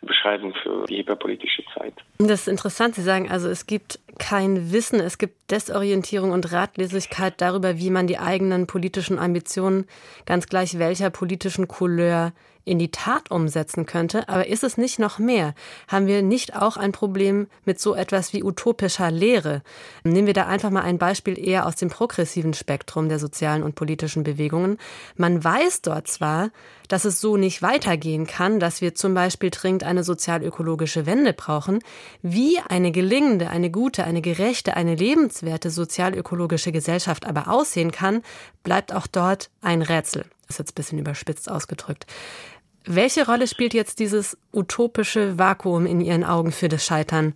Beschreibung für die hyperpolitische Zeit. Das ist interessant. Sie sagen also, es gibt kein Wissen, es gibt Desorientierung und Ratlosigkeit darüber, wie man die eigenen politischen Ambitionen, ganz gleich welcher politischen Couleur, in die Tat umsetzen könnte. Aber ist es nicht noch mehr? Haben wir nicht auch ein Problem mit so etwas wie utopischer Lehre? Nehmen wir da einfach mal ein Beispiel eher aus dem progressiven Spektrum der sozialen und politischen Bewegungen. Man weiß dort zwar, dass es so nicht weitergehen kann, dass wir zum Beispiel dringend eine sozial-ökologische Wende brauchen. Wie eine gelingende, eine gute, eine gerechte, eine lebenswerte sozial-ökologische Gesellschaft aber aussehen kann, bleibt auch dort ein Rätsel. Ist jetzt ein bisschen überspitzt ausgedrückt. Welche Rolle spielt jetzt dieses utopische Vakuum in Ihren Augen für das Scheitern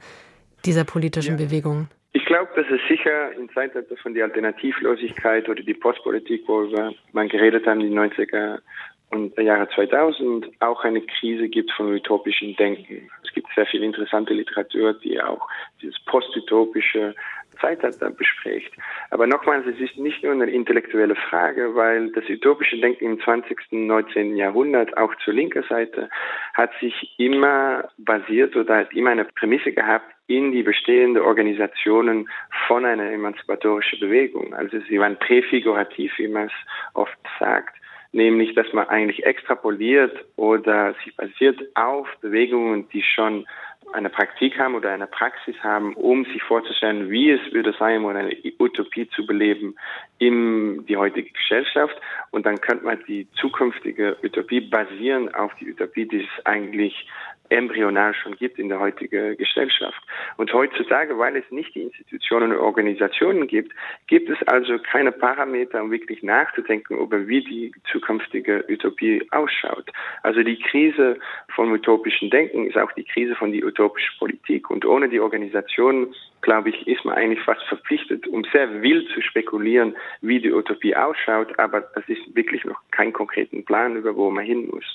dieser politischen ja. Bewegungen? Ich glaube, dass es sicher im Zeitalter von der Alternativlosigkeit oder die Postpolitik, wo man geredet haben, die 90er und Jahre 2000 auch eine Krise gibt von utopischem Denken. Es gibt sehr viel interessante Literatur, die auch dieses postutopische Zeitalter bespricht. Aber nochmals, es ist nicht nur eine intellektuelle Frage, weil das utopische Denken im 20. 19. Jahrhundert auch zur linken Seite hat sich immer basiert oder hat immer eine Prämisse gehabt in die bestehenden Organisationen von einer emanzipatorischen Bewegung. Also sie waren präfigurativ, wie man es oft sagt nämlich dass man eigentlich extrapoliert oder sich basiert auf Bewegungen, die schon eine Praktik haben oder eine Praxis haben, um sich vorzustellen, wie es würde sein, um eine Utopie zu beleben in die heutige Gesellschaft. Und dann könnte man die zukünftige Utopie basieren auf die Utopie, die es eigentlich embryonal schon gibt in der heutigen Gesellschaft. Und heutzutage, weil es nicht die Institutionen und Organisationen gibt, gibt es also keine Parameter, um wirklich nachzudenken über wie die zukünftige Utopie ausschaut. Also die Krise von utopischen Denken ist auch die Krise von die utopische Politik. Und ohne die Organisationen, glaube ich, ist man eigentlich fast verpflichtet, um sehr wild zu spekulieren, wie die Utopie ausschaut. Aber das ist wirklich noch kein konkreten Plan, über wo man hin muss.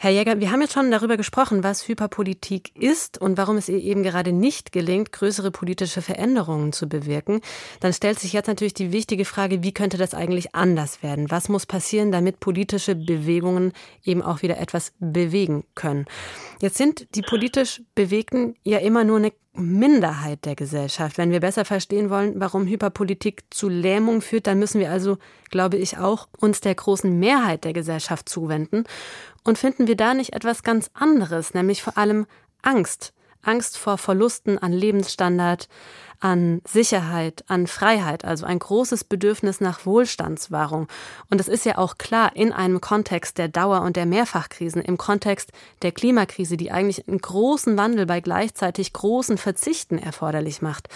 Herr Jäger, wir haben jetzt schon darüber gesprochen, was Hyperpolitik ist und warum es ihr eben gerade nicht gelingt, größere politische Veränderungen zu bewirken. Dann stellt sich jetzt natürlich die wichtige Frage, wie könnte das eigentlich anders werden? Was muss passieren, damit politische Bewegungen eben auch wieder etwas bewegen können? Jetzt sind die politisch Bewegten ja immer nur eine Minderheit der Gesellschaft. Wenn wir besser verstehen wollen, warum Hyperpolitik zu Lähmung führt, dann müssen wir also, glaube ich, auch uns der großen Mehrheit der Gesellschaft zuwenden. Und finden wir da nicht etwas ganz anderes, nämlich vor allem Angst. Angst vor Verlusten an Lebensstandard, an Sicherheit, an Freiheit, also ein großes Bedürfnis nach Wohlstandswahrung. Und es ist ja auch klar, in einem Kontext der Dauer- und der Mehrfachkrisen, im Kontext der Klimakrise, die eigentlich einen großen Wandel bei gleichzeitig großen Verzichten erforderlich macht.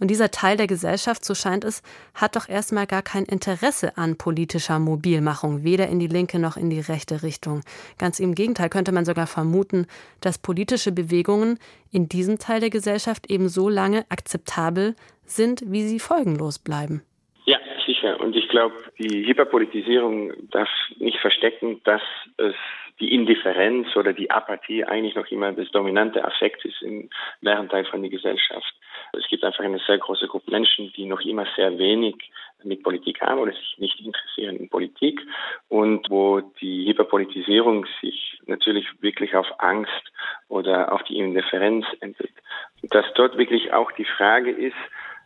Und dieser Teil der Gesellschaft, so scheint es, hat doch erstmal gar kein Interesse an politischer Mobilmachung, weder in die linke noch in die rechte Richtung. Ganz im Gegenteil könnte man sogar vermuten, dass politische Bewegungen in diesem Teil der Gesellschaft eben so lange akzeptabel sind, wie sie folgenlos bleiben. Ja, sicher. Und ich glaube, die Hyperpolitisierung darf nicht verstecken, dass es die Indifferenz oder die Apathie eigentlich noch immer das dominante Affekt ist mehreren Teilen von der Gesellschaft. Es gibt einfach eine sehr große Gruppe Menschen, die noch immer sehr wenig mit Politik haben oder sich nicht interessieren in Politik und wo die Hyperpolitisierung sich natürlich wirklich auf Angst oder auf die Indifferenz entwickelt. Dass dort wirklich auch die Frage ist,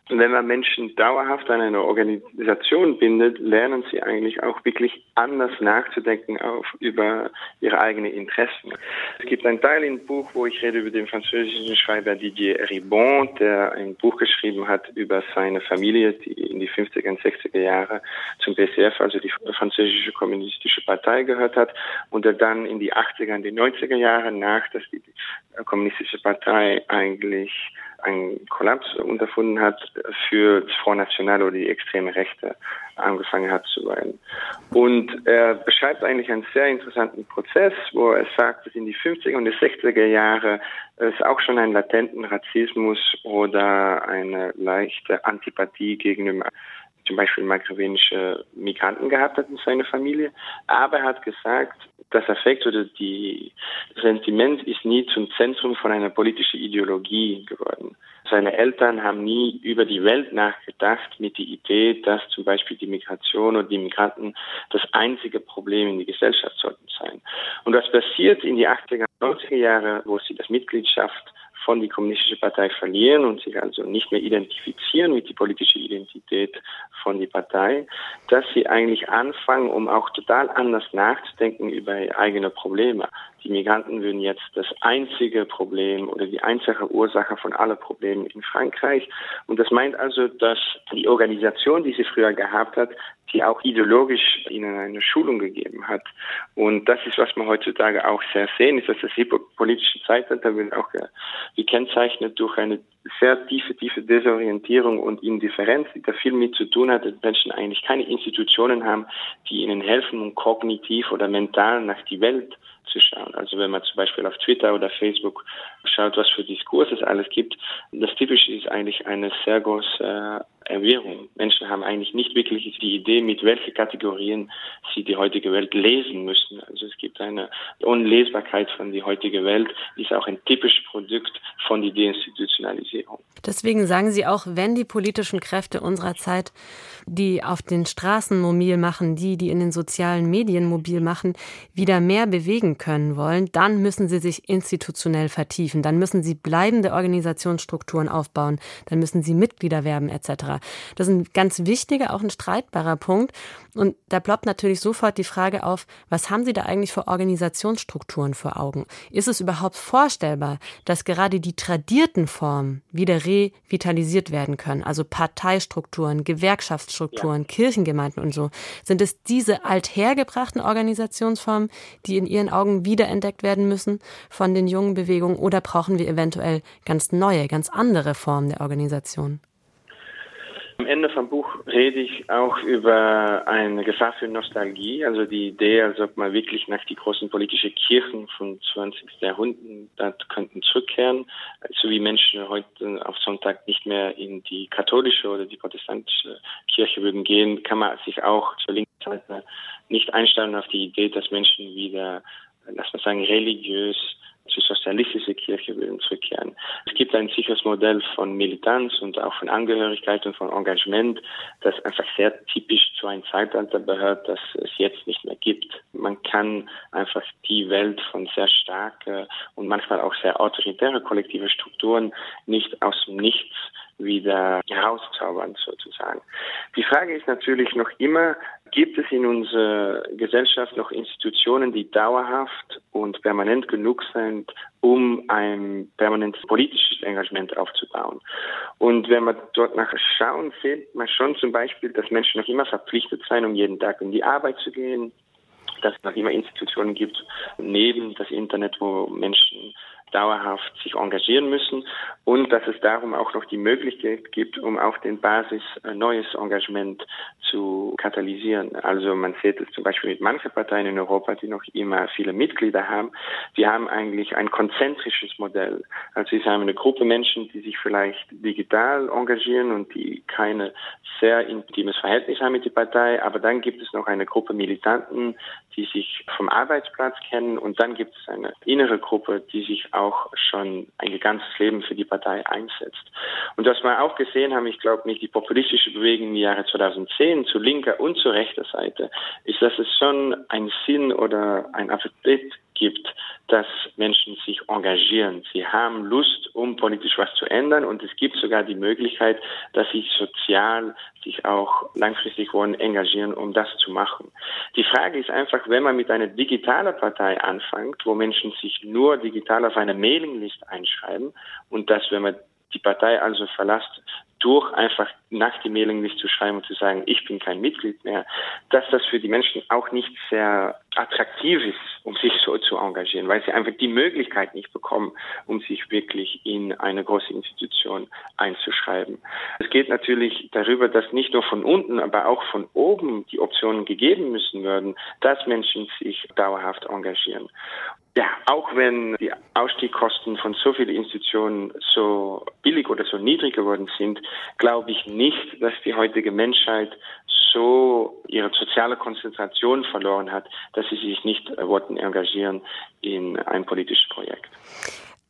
wenn man Menschen dauerhaft an eine Organisation bindet, lernen sie eigentlich auch wirklich anders nachzudenken auf, über ihre eigenen Interessen. Es gibt einen Teil im Buch, wo ich rede über den französischen Schreiber Didier Ribon, der ein Buch geschrieben hat über seine Familie, die in die 50er und 60er Jahre zum PCF, also die französische kommunistische Partei gehört hat und der dann in die 80er und die 90er Jahre nach, dass die kommunistische Partei eigentlich einen Kollaps unterfunden hat, für das Front National oder die extreme Rechte angefangen hat zu werden. Und er beschreibt eigentlich einen sehr interessanten Prozess, wo er sagt, dass in die 50er und die 60er Jahre es auch schon einen latenten Rassismus oder eine leichte Antipathie gegenüber zum Beispiel magrebinische Migranten gehabt hat in seiner Familie. Aber er hat gesagt, das Affekt oder die Sentiment ist nie zum Zentrum von einer politischen Ideologie geworden. Seine Eltern haben nie über die Welt nachgedacht mit der Idee, dass zum Beispiel die Migration oder die Migranten das einzige Problem in der Gesellschaft sollten sein. Und was passiert in die 80er, 90er Jahre, wo sie das Mitgliedschaft von die kommunistische Partei verlieren und sich also nicht mehr identifizieren mit die politische Identität von die Partei, dass sie eigentlich anfangen, um auch total anders nachzudenken über eigene Probleme. Die Migranten würden jetzt das einzige Problem oder die einzige Ursache von allen Problemen in Frankreich. Und das meint also, dass die Organisation, die sie früher gehabt hat, die auch ideologisch ihnen eine Schulung gegeben hat. Und das ist, was wir heutzutage auch sehr sehen, ist, dass das politische Zeitalter wird auch gekennzeichnet durch eine sehr tiefe, tiefe Desorientierung und Indifferenz, die da viel mit zu tun hat, dass Menschen eigentlich keine Institutionen haben, die ihnen helfen, um kognitiv oder mental nach die Welt zu schauen. Also wenn man zum Beispiel auf Twitter oder Facebook schaut, was für Diskurse es alles gibt, das Typische ist eigentlich eine sehr große Erwährung. Menschen haben eigentlich nicht wirklich die Idee, mit welchen Kategorien sie die heutige Welt lesen müssen. Also es gibt eine Unlesbarkeit von die heutige Welt, ist auch ein typisches Produkt von der Deinstitutionalisierung. Deswegen sagen Sie auch, wenn die politischen Kräfte unserer Zeit, die auf den Straßen mobil machen, die, die in den sozialen Medien mobil machen, wieder mehr bewegen können wollen, dann müssen sie sich institutionell vertiefen, dann müssen sie bleibende Organisationsstrukturen aufbauen, dann müssen sie Mitglieder werben etc. Das ist ein ganz wichtiger, auch ein streitbarer Punkt. Und da ploppt natürlich sofort die Frage auf, was haben Sie da eigentlich für Organisationsstrukturen vor Augen? Ist es überhaupt vorstellbar, dass gerade die tradierten Formen wieder revitalisiert werden können? Also Parteistrukturen, Gewerkschaftsstrukturen, ja. Kirchengemeinden und so. Sind es diese althergebrachten Organisationsformen, die in Ihren Augen wiederentdeckt werden müssen von den jungen Bewegungen oder brauchen wir eventuell ganz neue, ganz andere Formen der Organisation? Am Ende vom Buch rede ich auch über eine Gefahr für Nostalgie, also die Idee, als ob man wirklich nach die großen politischen Kirchen vom 20. Jahrhundert könnten zurückkehren, so wie Menschen heute auf Sonntag nicht mehr in die katholische oder die protestantische Kirche würden gehen, kann man sich auch zur linken Seite nicht einstellen auf die Idee, dass Menschen wieder, lass mal sagen, religiös zur sozialistischen Kirche willen zurückkehren. Es gibt ein sicheres Modell von Militanz und auch von Angehörigkeit und von Engagement, das einfach sehr typisch zu einem Zeitalter gehört, das es jetzt nicht mehr gibt. Man kann einfach die Welt von sehr starken und manchmal auch sehr autoritären kollektiven Strukturen nicht aus dem Nichts wieder herauszaubern sozusagen. Die Frage ist natürlich noch immer, gibt es in unserer Gesellschaft noch Institutionen, die dauerhaft und permanent genug sind, um ein permanentes politisches Engagement aufzubauen. Und wenn wir dort nachher schauen, sieht man schon zum Beispiel, dass Menschen noch immer verpflichtet sein, um jeden Tag in die Arbeit zu gehen, dass es noch immer Institutionen gibt, neben das Internet, wo Menschen dauerhaft sich engagieren müssen und dass es darum auch noch die Möglichkeit gibt, um auf den Basis ein neues Engagement zu katalysieren. Also man sieht es zum Beispiel mit manchen Parteien in Europa, die noch immer viele Mitglieder haben. Die haben eigentlich ein konzentrisches Modell. Also sie haben eine Gruppe Menschen, die sich vielleicht digital engagieren und die keine sehr intimes Verhältnis haben mit der Partei, aber dann gibt es noch eine Gruppe Militanten, die sich vom Arbeitsplatz kennen und dann gibt es eine innere Gruppe, die sich auch schon ein ganzes Leben für die Partei einsetzt. Und was wir auch gesehen haben, ich glaube nicht die populistische Bewegung im Jahre 2010 zu linker und zu rechter Seite, ist, dass es schon einen Sinn oder ein Appetit gibt, dass Menschen sich engagieren. Sie haben Lust, um politisch was zu ändern und es gibt sogar die Möglichkeit, dass sie sozial sich auch langfristig wollen engagieren, um das zu machen. Die Frage ist einfach, wenn man mit einer digitalen Partei anfängt, wo Menschen sich nur digital auf eine Mailingliste einschreiben und dass, wenn man die Partei also verlässt, durch einfach nach die Mailingliste zu schreiben und zu sagen, ich bin kein Mitglied mehr, dass das für die Menschen auch nicht sehr attraktiv ist, um sich so zu engagieren, weil sie einfach die Möglichkeit nicht bekommen, um sich wirklich in eine große Institution einzuschreiben. Es geht natürlich darüber, dass nicht nur von unten, aber auch von oben die Optionen gegeben müssen werden, dass Menschen sich dauerhaft engagieren. Ja, auch wenn die Ausstiegskosten von so vielen Institutionen so billig oder so niedrig geworden sind, glaube ich nicht, dass die heutige Menschheit so ihre soziale Konzentration verloren hat, dass sie sich nicht wollten engagieren in ein politisches Projekt.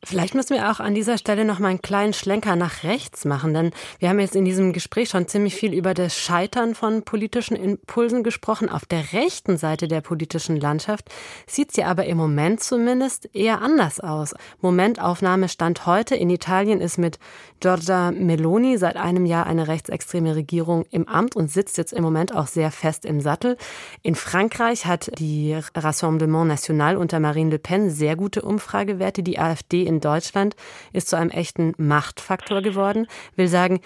Vielleicht müssen wir auch an dieser Stelle noch mal einen kleinen Schlenker nach rechts machen, denn wir haben jetzt in diesem Gespräch schon ziemlich viel über das Scheitern von politischen Impulsen gesprochen. Auf der rechten Seite der politischen Landschaft sieht sie aber im Moment zumindest eher anders aus. Momentaufnahme stand heute in Italien ist mit Giorgia Meloni seit einem Jahr eine rechtsextreme Regierung im Amt und sitzt jetzt im Moment auch sehr fest im Sattel. In Frankreich hat die Rassemblement National unter Marine Le Pen sehr gute Umfragewerte. Die AfD in Deutschland ist zu einem echten Machtfaktor geworden. Will sagen,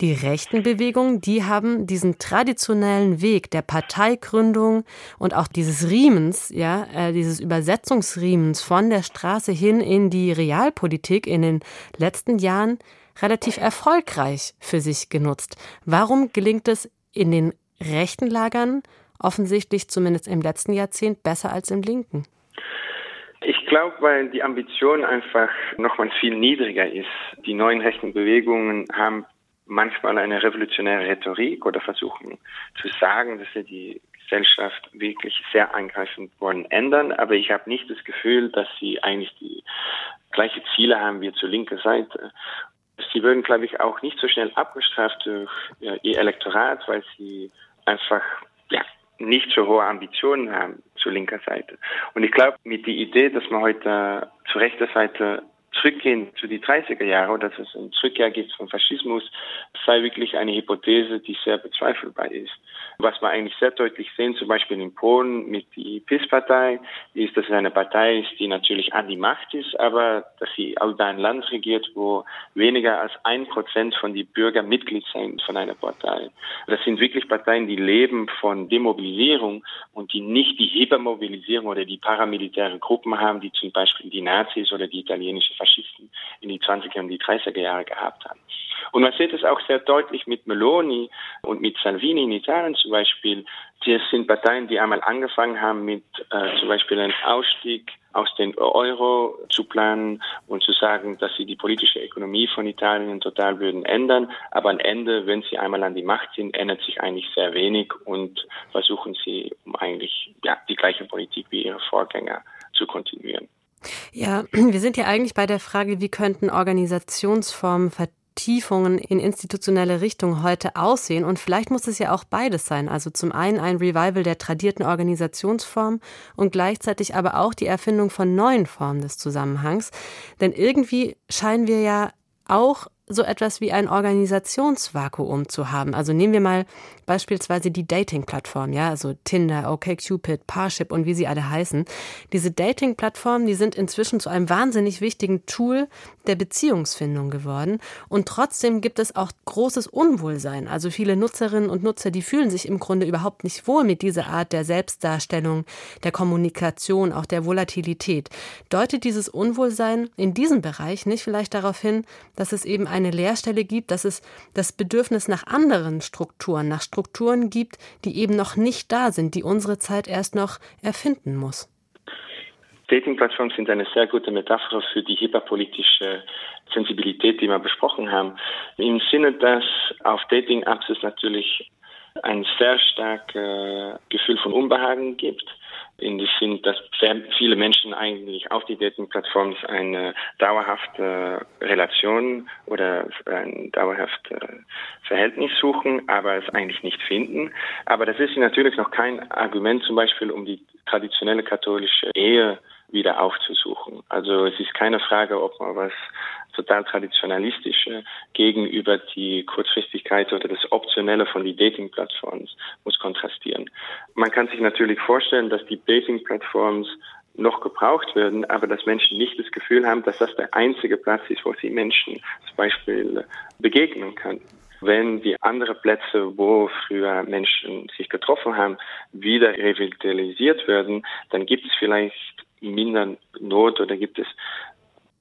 die rechten Bewegungen, die haben diesen traditionellen Weg der Parteigründung und auch dieses Riemens, ja, äh, dieses Übersetzungsriemens von der Straße hin in die Realpolitik in den letzten Jahren relativ erfolgreich für sich genutzt. Warum gelingt es in den rechten Lagern offensichtlich zumindest im letzten Jahrzehnt besser als im linken? Ich glaube, weil die Ambition einfach nochmal viel niedriger ist. Die neuen rechten Bewegungen haben manchmal eine revolutionäre Rhetorik oder versuchen zu sagen, dass sie die Gesellschaft wirklich sehr eingreifend wollen ändern. Aber ich habe nicht das Gefühl, dass sie eigentlich die gleiche Ziele haben wie zur linken Seite. Sie würden, glaube ich, auch nicht so schnell abgestraft durch ja, ihr Elektorat, weil sie einfach ja, nicht so hohe Ambitionen haben zur linker Seite. Und ich glaube, mit der Idee, dass man heute zur rechter Seite zurückgehen zu die 30er Jahre oder dass es ein Zurückkehr gibt vom Faschismus, sei wirklich eine Hypothese, die sehr bezweifelbar ist. Was wir eigentlich sehr deutlich sehen, zum Beispiel in Polen mit der PIS-Partei, ist, dass es eine Partei ist, die natürlich an die Macht ist, aber dass sie auch ein Land regiert, wo weniger als ein Prozent von den Bürgern Mitglied sind von einer Partei. Das sind wirklich Parteien, die leben von Demobilisierung und die nicht die Hypermobilisierung oder die paramilitären Gruppen haben, die zum Beispiel die Nazis oder die italienische Faschisten in die 20er und die 30er Jahre gehabt haben. Und man sieht es auch sehr deutlich mit Meloni und mit Salvini in Italien zum Beispiel. Das sind Parteien, die einmal angefangen haben mit äh, zum Beispiel einem Ausstieg aus dem Euro zu planen und zu sagen, dass sie die politische Ökonomie von Italien total würden ändern. Aber am Ende, wenn sie einmal an die Macht sind, ändert sich eigentlich sehr wenig und versuchen sie, um eigentlich ja, die gleiche Politik wie ihre Vorgänger zu kontinuieren. Ja, wir sind ja eigentlich bei der Frage, wie könnten Organisationsformen Vertiefungen in institutionelle Richtung heute aussehen. Und vielleicht muss es ja auch beides sein. Also zum einen ein Revival der tradierten Organisationsform und gleichzeitig aber auch die Erfindung von neuen Formen des Zusammenhangs. Denn irgendwie scheinen wir ja auch so etwas wie ein Organisationsvakuum zu haben. Also nehmen wir mal beispielsweise die Dating-Plattform, ja, also Tinder, OkCupid, Parship und wie sie alle heißen. Diese Dating-Plattformen, die sind inzwischen zu einem wahnsinnig wichtigen Tool der Beziehungsfindung geworden. Und trotzdem gibt es auch großes Unwohlsein. Also viele Nutzerinnen und Nutzer, die fühlen sich im Grunde überhaupt nicht wohl mit dieser Art der Selbstdarstellung, der Kommunikation, auch der Volatilität. Deutet dieses Unwohlsein in diesem Bereich nicht vielleicht darauf hin, dass es eben eine Leerstelle gibt, dass es das Bedürfnis nach anderen Strukturen, nach Strukturen gibt, die eben noch nicht da sind, die unsere Zeit erst noch erfinden muss. Dating-Plattformen sind eine sehr gute Metapher für die hyperpolitische Sensibilität, die wir besprochen haben. Im Sinne, dass auf Dating-Apps es natürlich ein sehr starkes Gefühl von Unbehagen gibt in dem Sinn, dass sehr viele Menschen eigentlich auf die Dating-Plattformen eine dauerhafte Relation oder ein dauerhaftes Verhältnis suchen, aber es eigentlich nicht finden. Aber das ist natürlich noch kein Argument zum Beispiel, um die traditionelle katholische Ehe wieder aufzusuchen. Also es ist keine Frage, ob man was total traditionalistische gegenüber die Kurzfristigkeit oder das Optionelle von die Dating-Plattformen muss kontrastieren. Man kann sich natürlich vorstellen, dass die Dating-Plattformen noch gebraucht werden, aber dass Menschen nicht das Gefühl haben, dass das der einzige Platz ist, wo sie Menschen zum Beispiel begegnen können. Wenn die anderen Plätze, wo früher Menschen sich getroffen haben, wieder revitalisiert werden, dann gibt es vielleicht minder Not oder gibt es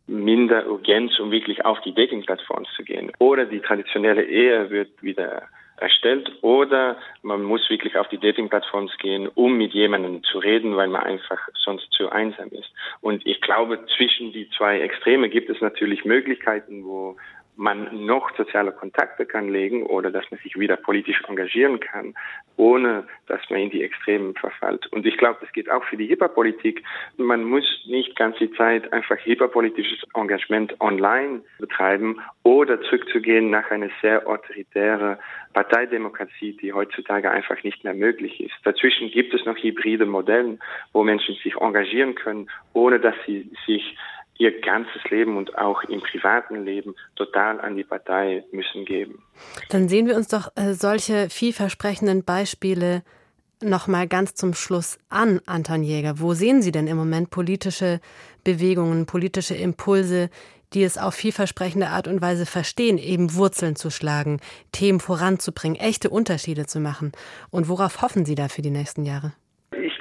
minder Urgenz, um wirklich auf die Dating-Plattform zu gehen. Oder die traditionelle Ehe wird wieder erstellt oder man muss wirklich auf die Dating-Plattforms gehen, um mit jemandem zu reden, weil man einfach sonst zu einsam ist. Und ich glaube, zwischen die zwei Extreme gibt es natürlich Möglichkeiten, wo man noch soziale Kontakte kann legen oder dass man sich wieder politisch engagieren kann, ohne dass man in die Extremen verfällt. Und ich glaube, das geht auch für die Hyperpolitik. Man muss nicht ganz die Zeit einfach hyperpolitisches Engagement online betreiben oder zurückzugehen nach einer sehr autoritären Parteidemokratie, die heutzutage einfach nicht mehr möglich ist. Dazwischen gibt es noch hybride Modelle, wo Menschen sich engagieren können, ohne dass sie sich ihr ganzes Leben und auch im privaten Leben total an die Partei müssen geben. Dann sehen wir uns doch äh, solche vielversprechenden Beispiele noch mal ganz zum Schluss an, Anton Jäger. Wo sehen Sie denn im Moment politische Bewegungen, politische Impulse, die es auf vielversprechende Art und Weise verstehen, eben Wurzeln zu schlagen, Themen voranzubringen, echte Unterschiede zu machen? Und worauf hoffen Sie da für die nächsten Jahre?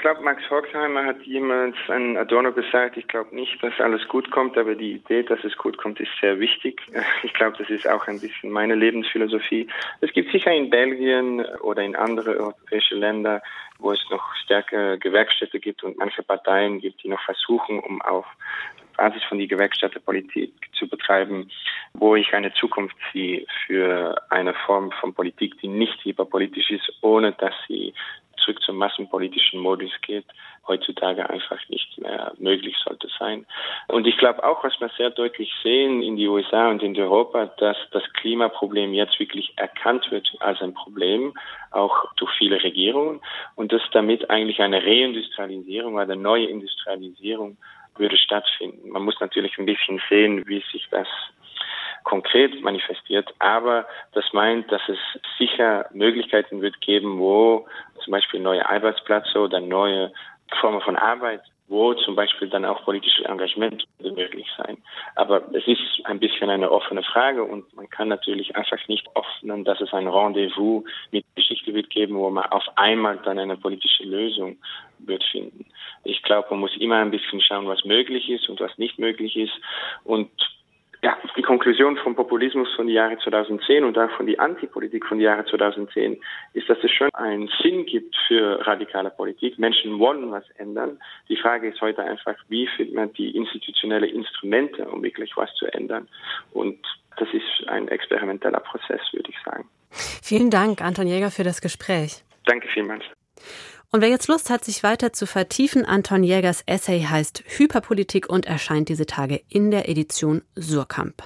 Glaube, Max Horkheimer hat jemals an Adorno gesagt, ich glaube nicht, dass alles gut kommt, aber die Idee, dass es gut kommt, ist sehr wichtig. Ich glaube, das ist auch ein bisschen meine Lebensphilosophie. Es gibt sicher in Belgien oder in andere europäische Länder, wo es noch stärker Gewerkstätte gibt und manche Parteien gibt, die noch versuchen, um auf Basis von die Gewerkschafterpolitik zu betreiben, wo ich eine Zukunft sehe für eine Form von Politik, die nicht hyperpolitisch ist, ohne dass sie zurück zum massenpolitischen Modus geht, heutzutage einfach nicht mehr möglich sollte sein. Und ich glaube auch, was wir sehr deutlich sehen in die USA und in Europa, dass das Klimaproblem jetzt wirklich erkannt wird als ein Problem, auch durch viele Regierungen, und dass damit eigentlich eine Reindustrialisierung oder eine neue Industrialisierung würde stattfinden. Man muss natürlich ein bisschen sehen, wie sich das konkret manifestiert, aber das meint, dass es sicher Möglichkeiten wird geben, wo zum Beispiel neue Arbeitsplätze oder neue Formen von Arbeit, wo zum Beispiel dann auch politisches Engagement möglich sein. Aber es ist ein bisschen eine offene Frage und man kann natürlich einfach nicht öffnen, dass es ein Rendezvous mit Geschichte wird geben, wo man auf einmal dann eine politische Lösung wird finden. Ich glaube, man muss immer ein bisschen schauen, was möglich ist und was nicht möglich ist und ja, die Konklusion vom Populismus von den Jahren 2010 und auch von der Antipolitik von den Jahren 2010 ist, dass es schon einen Sinn gibt für radikale Politik. Menschen wollen was ändern. Die Frage ist heute einfach, wie findet man die institutionellen Instrumente, um wirklich was zu ändern? Und das ist ein experimenteller Prozess, würde ich sagen. Vielen Dank, Anton Jäger, für das Gespräch. Danke vielmals. Und wer jetzt Lust hat, sich weiter zu vertiefen, Anton Jägers Essay heißt Hyperpolitik und erscheint diese Tage in der Edition Surkamp.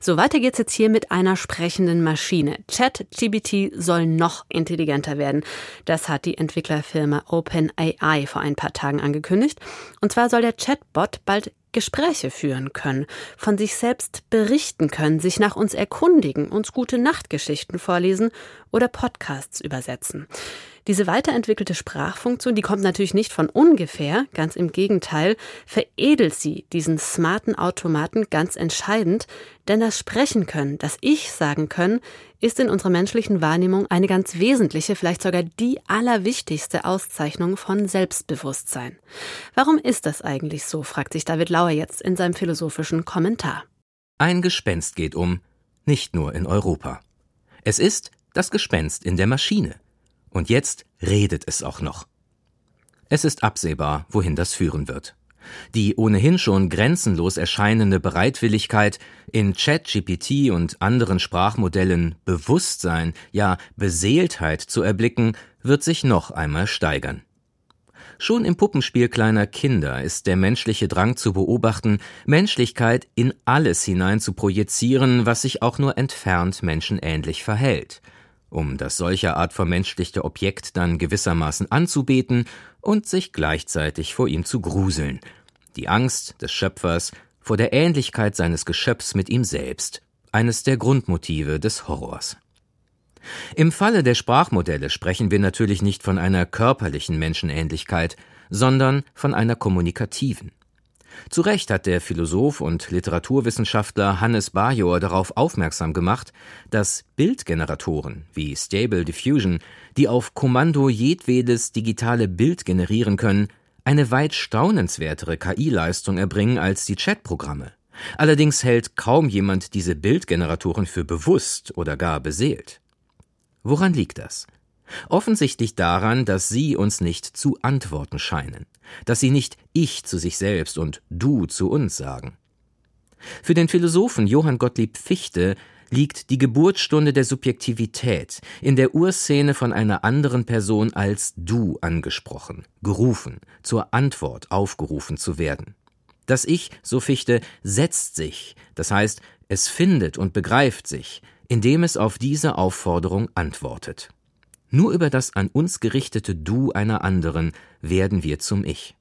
So, weiter geht's jetzt hier mit einer sprechenden Maschine. ChatGBT soll noch intelligenter werden. Das hat die Entwicklerfirma OpenAI vor ein paar Tagen angekündigt. Und zwar soll der Chatbot bald Gespräche führen können, von sich selbst berichten können, sich nach uns erkundigen, uns gute Nachtgeschichten vorlesen oder Podcasts übersetzen. Diese weiterentwickelte Sprachfunktion, die kommt natürlich nicht von ungefähr, ganz im Gegenteil, veredelt sie, diesen smarten Automaten, ganz entscheidend, denn das Sprechen können, das Ich sagen können, ist in unserer menschlichen Wahrnehmung eine ganz wesentliche, vielleicht sogar die allerwichtigste Auszeichnung von Selbstbewusstsein. Warum ist das eigentlich so, fragt sich David Lauer jetzt in seinem philosophischen Kommentar. Ein Gespenst geht um, nicht nur in Europa. Es ist das Gespenst in der Maschine. Und jetzt redet es auch noch. Es ist absehbar, wohin das führen wird. Die ohnehin schon grenzenlos erscheinende Bereitwilligkeit, in ChatGPT und anderen Sprachmodellen Bewusstsein, ja Beseeltheit zu erblicken, wird sich noch einmal steigern. Schon im Puppenspiel kleiner Kinder ist der menschliche Drang zu beobachten, Menschlichkeit in alles hinein zu projizieren, was sich auch nur entfernt menschenähnlich verhält – um das solcher Art vermenschlichte Objekt dann gewissermaßen anzubeten und sich gleichzeitig vor ihm zu gruseln. Die Angst des Schöpfers vor der Ähnlichkeit seines Geschöpfs mit ihm selbst, eines der Grundmotive des Horrors. Im Falle der Sprachmodelle sprechen wir natürlich nicht von einer körperlichen Menschenähnlichkeit, sondern von einer kommunikativen. Zu Recht hat der Philosoph und Literaturwissenschaftler Hannes Bajor darauf aufmerksam gemacht, dass Bildgeneratoren wie Stable Diffusion, die auf Kommando jedwedes digitale Bild generieren können, eine weit staunenswertere KI-Leistung erbringen als die Chatprogramme. Allerdings hält kaum jemand diese Bildgeneratoren für bewusst oder gar beseelt. Woran liegt das? Offensichtlich daran, dass sie uns nicht zu antworten scheinen, dass sie nicht ich zu sich selbst und du zu uns sagen. Für den Philosophen Johann Gottlieb Fichte liegt die Geburtsstunde der Subjektivität in der Urszene von einer anderen Person als du angesprochen, gerufen, zur Antwort aufgerufen zu werden. Das Ich, so Fichte, setzt sich, das heißt, es findet und begreift sich, indem es auf diese Aufforderung antwortet. Nur über das an uns gerichtete Du einer anderen werden wir zum Ich.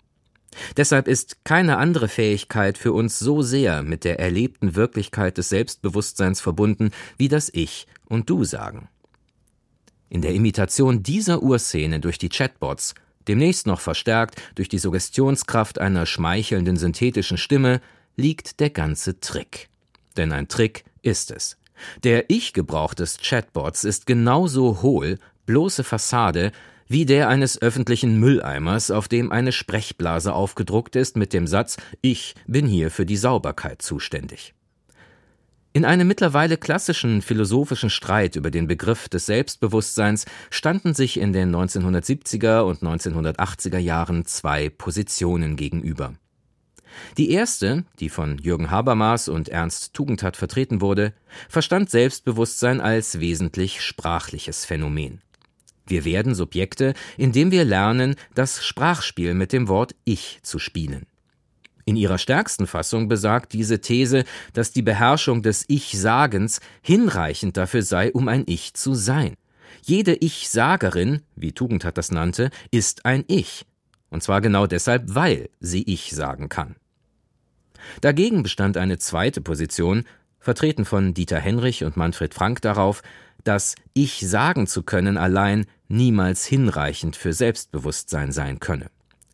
Deshalb ist keine andere Fähigkeit für uns so sehr mit der erlebten Wirklichkeit des Selbstbewusstseins verbunden, wie das Ich und Du sagen. In der Imitation dieser Urszene durch die Chatbots, demnächst noch verstärkt durch die Suggestionskraft einer schmeichelnden synthetischen Stimme, liegt der ganze Trick. Denn ein Trick ist es. Der Ich-Gebrauch des Chatbots ist genauso hohl bloße Fassade wie der eines öffentlichen Mülleimers, auf dem eine Sprechblase aufgedruckt ist mit dem Satz Ich bin hier für die Sauberkeit zuständig. In einem mittlerweile klassischen philosophischen Streit über den Begriff des Selbstbewusstseins standen sich in den 1970er und 1980er Jahren zwei Positionen gegenüber. Die erste, die von Jürgen Habermas und Ernst Tugendhat vertreten wurde, verstand Selbstbewusstsein als wesentlich sprachliches Phänomen. Wir werden Subjekte, indem wir lernen, das Sprachspiel mit dem Wort Ich zu spielen. In ihrer stärksten Fassung besagt diese These, dass die Beherrschung des Ich-Sagens hinreichend dafür sei, um ein Ich zu sein. Jede Ich-Sagerin, wie Tugendhat das nannte, ist ein Ich. Und zwar genau deshalb, weil sie Ich sagen kann. Dagegen bestand eine zweite Position, vertreten von Dieter Henrich und Manfred Frank darauf, dass Ich sagen zu können allein niemals hinreichend für Selbstbewusstsein sein könne.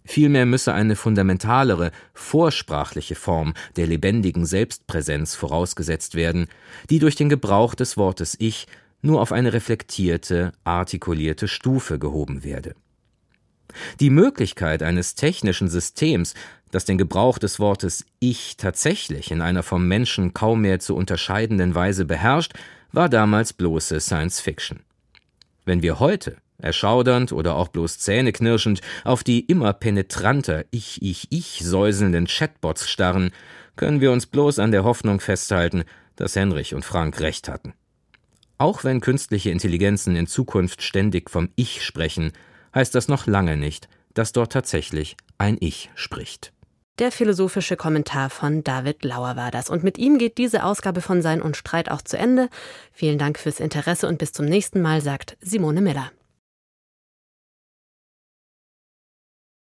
Vielmehr müsse eine fundamentalere, vorsprachliche Form der lebendigen Selbstpräsenz vorausgesetzt werden, die durch den Gebrauch des Wortes Ich nur auf eine reflektierte, artikulierte Stufe gehoben werde. Die Möglichkeit eines technischen Systems, das den Gebrauch des Wortes Ich tatsächlich in einer vom Menschen kaum mehr zu unterscheidenden Weise beherrscht, war damals bloße Science Fiction. Wenn wir heute, erschaudernd oder auch bloß zähneknirschend, auf die immer penetranter Ich, Ich, Ich säuselnden Chatbots starren, können wir uns bloß an der Hoffnung festhalten, dass Henrich und Frank recht hatten. Auch wenn künstliche Intelligenzen in Zukunft ständig vom Ich sprechen, heißt das noch lange nicht, dass dort tatsächlich ein Ich spricht. Der philosophische Kommentar von David Lauer war das. Und mit ihm geht diese Ausgabe von Sein und Streit auch zu Ende. Vielen Dank fürs Interesse und bis zum nächsten Mal, sagt Simone Miller.